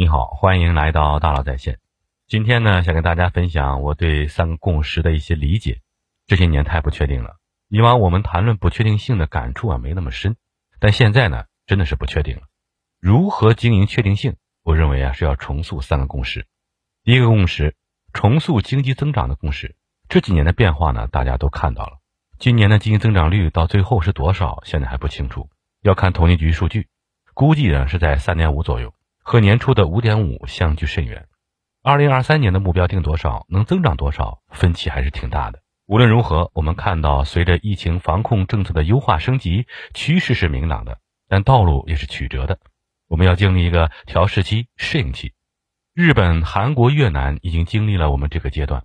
你好，欢迎来到大佬在线。今天呢，想跟大家分享我对三个共识的一些理解。这些年太不确定了，以往我们谈论不确定性的感触啊没那么深，但现在呢，真的是不确定了。如何经营确定性？我认为啊是要重塑三个共识。第一个共识，重塑经济增长的共识。这几年的变化呢，大家都看到了。今年的经济增长率到最后是多少，现在还不清楚，要看统计局数据，估计呢是在三点五左右。和年初的五点五相距甚远，二零二三年的目标定多少，能增长多少，分歧还是挺大的。无论如何，我们看到随着疫情防控政策的优化升级，趋势是明朗的，但道路也是曲折的。我们要经历一个调试期、适应期。日本、韩国、越南已经经历了我们这个阶段，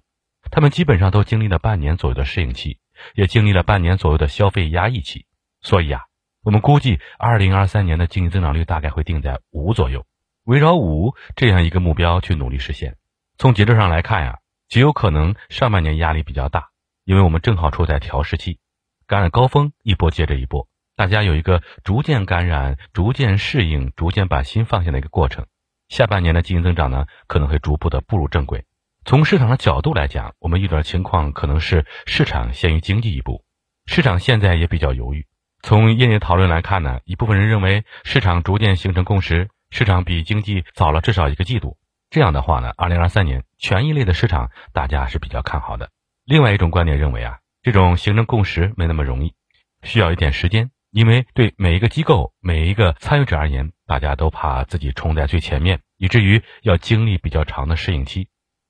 他们基本上都经历了半年左右的适应期，也经历了半年左右的消费压抑期。所以啊，我们估计二零二三年的经济增长率大概会定在五左右。围绕五这样一个目标去努力实现。从节奏上来看呀，极有可能上半年压力比较大，因为我们正好处在调试期，感染高峰一波接着一波，大家有一个逐渐感染、逐渐适应、逐渐把心放下的一个过程。下半年的经济增长呢，可能会逐步的步入正轨。从市场的角度来讲，我们遇到的情况可能是市场先于经济一步，市场现在也比较犹豫。从业内讨论来看呢，一部分人认为市场逐渐形成共识。市场比经济早了至少一个季度，这样的话呢，二零二三年权益类的市场大家是比较看好的。另外一种观点认为啊，这种形成共识没那么容易，需要一点时间，因为对每一个机构、每一个参与者而言，大家都怕自己冲在最前面，以至于要经历比较长的适应期。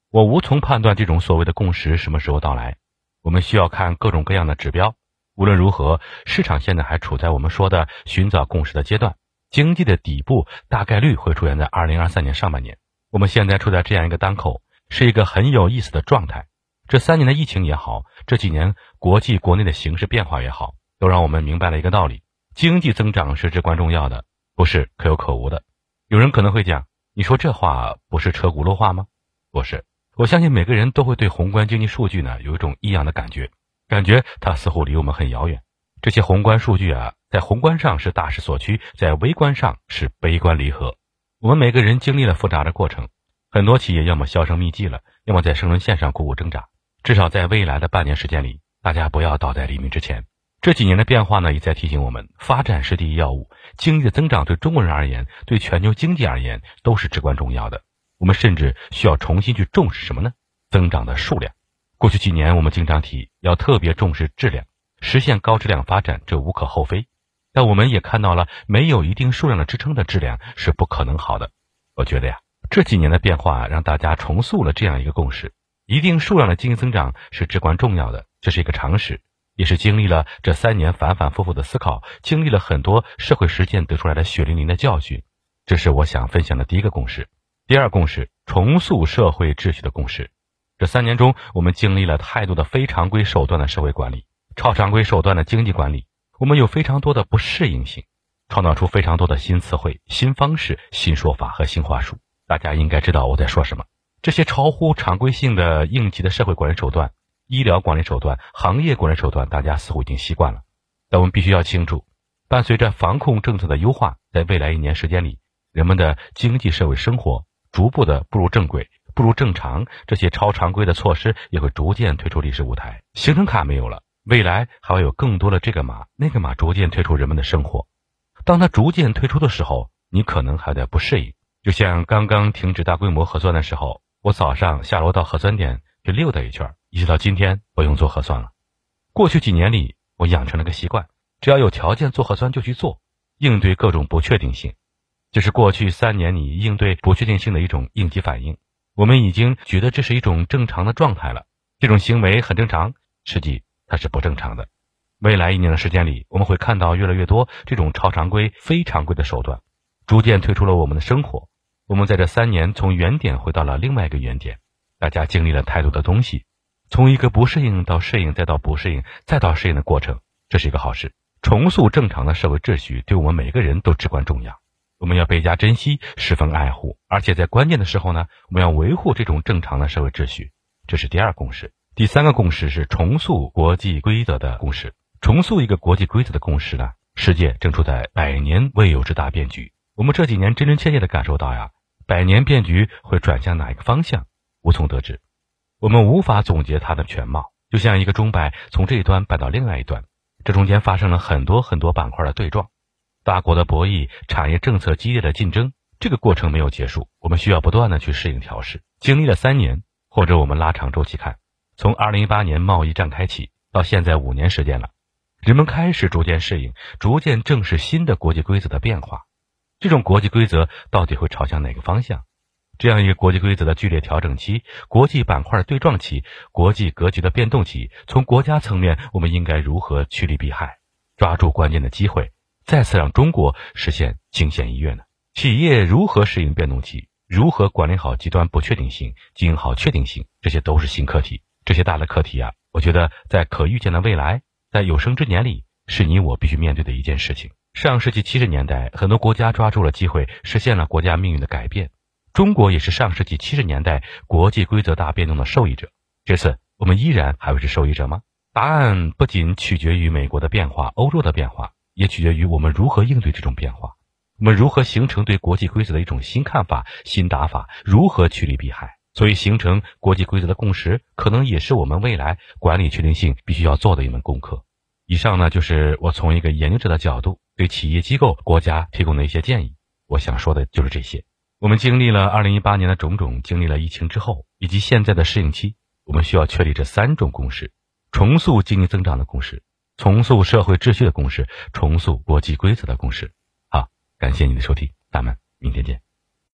我无从判断这种所谓的共识什么时候到来，我们需要看各种各样的指标。无论如何，市场现在还处在我们说的寻找共识的阶段。经济的底部大概率会出现在二零二三年上半年。我们现在处在这样一个当口，是一个很有意思的状态。这三年的疫情也好，这几年国际国内的形势变化也好，都让我们明白了一个道理：经济增长是至关重要的，不是可有可无的。有人可能会讲，你说这话不是车轱辘话吗？不是，我相信每个人都会对宏观经济数据呢有一种异样的感觉，感觉它似乎离我们很遥远。这些宏观数据啊。在宏观上是大势所趋，在微观上是悲观离合。我们每个人经历了复杂的过程，很多企业要么销声匿迹了，要么在生存线上苦苦挣扎。至少在未来的半年时间里，大家不要倒在黎明之前。这几年的变化呢，也在提醒我们：发展是第一要务，经济的增长对中国人而言，对全球经济而言都是至关重要的。我们甚至需要重新去重视什么呢？增长的数量。过去几年，我们经常提要特别重视质量，实现高质量发展，这无可厚非。但我们也看到了，没有一定数量的支撑的质量是不可能好的。我觉得呀，这几年的变化让大家重塑了这样一个共识：一定数量的经济增长是至关重要的，这是一个常识，也是经历了这三年反反复复的思考，经历了很多社会实践得出来的血淋淋的教训。这是我想分享的第一个共识。第二共识：重塑社会秩序的共识。这三年中，我们经历了太多的非常规手段的社会管理，超常规手段的经济管理。我们有非常多的不适应性，创造出非常多的新词汇、新方式、新说法和新话术。大家应该知道我在说什么。这些超乎常规性的应急的社会管理手段、医疗管理手段、行业管理手段，大家似乎已经习惯了。但我们必须要清楚，伴随着防控政策的优化，在未来一年时间里，人们的经济社会生活逐步的步入正轨、步入正常，这些超常规的措施也会逐渐退出历史舞台。行程卡没有了。未来还会有更多的这个码、那个码逐渐退出人们的生活。当它逐渐退出的时候，你可能还在不适应。就像刚刚停止大规模核酸的时候，我早上下楼到核酸点去溜达一圈，一直到今天不用做核酸了。过去几年里，我养成了个习惯：只要有条件做核酸就去做，应对各种不确定性。这是过去三年里应对不确定性的一种应急反应。我们已经觉得这是一种正常的状态了，这种行为很正常。实际。它是不正常的。未来一年的时间里，我们会看到越来越多这种超常规、非常规的手段，逐渐退出了我们的生活。我们在这三年从原点回到了另外一个原点，大家经历了太多的东西，从一个不适应到适应，再到不适应，再到适应的过程，这是一个好事。重塑正常的社会秩序，对我们每个人都至关重要。我们要倍加珍惜，十分爱护，而且在关键的时候呢，我们要维护这种正常的社会秩序。这是第二公式。第三个共识是重塑国际规则的共识。重塑一个国际规则的共识呢？世界正处在百年未有之大变局。我们这几年真真切切的感受到呀，百年变局会转向哪一个方向，无从得知。我们无法总结它的全貌，就像一个钟摆从这一端摆到另外一端，这中间发生了很多很多板块的对撞，大国的博弈，产业政策激烈的竞争，这个过程没有结束，我们需要不断的去适应调试。经历了三年，或者我们拉长周期看，从二零一八年贸易战开启到现在五年时间了，人们开始逐渐适应，逐渐正视新的国际规则的变化。这种国际规则到底会朝向哪个方向？这样一个国际规则的剧烈调整期、国际板块对撞期、国际格局的变动期，从国家层面，我们应该如何趋利避害，抓住关键的机会，再次让中国实现惊险一跃呢？企业如何适应变动期？如何管理好极端不确定性、经营好确定性？这些都是新课题。这些大的课题啊，我觉得在可预见的未来，在有生之年里，是你我必须面对的一件事情。上世纪七十年代，很多国家抓住了机会，实现了国家命运的改变。中国也是上世纪七十年代国际规则大变动的受益者。这次我们依然还会是受益者吗？答案不仅取决于美国的变化、欧洲的变化，也取决于我们如何应对这种变化。我们如何形成对国际规则的一种新看法、新打法？如何趋利避害？所以，形成国际规则的共识，可能也是我们未来管理确定性必须要做的一门功课。以上呢，就是我从一个研究者的角度对企业机构、国家提供的一些建议。我想说的就是这些。我们经历了二零一八年的种种，经历了疫情之后，以及现在的适应期，我们需要确立这三种共识：重塑经济增长的共识，重塑社会秩序的共识，重塑国际规则的共识。好，感谢您的收听，咱们明天见。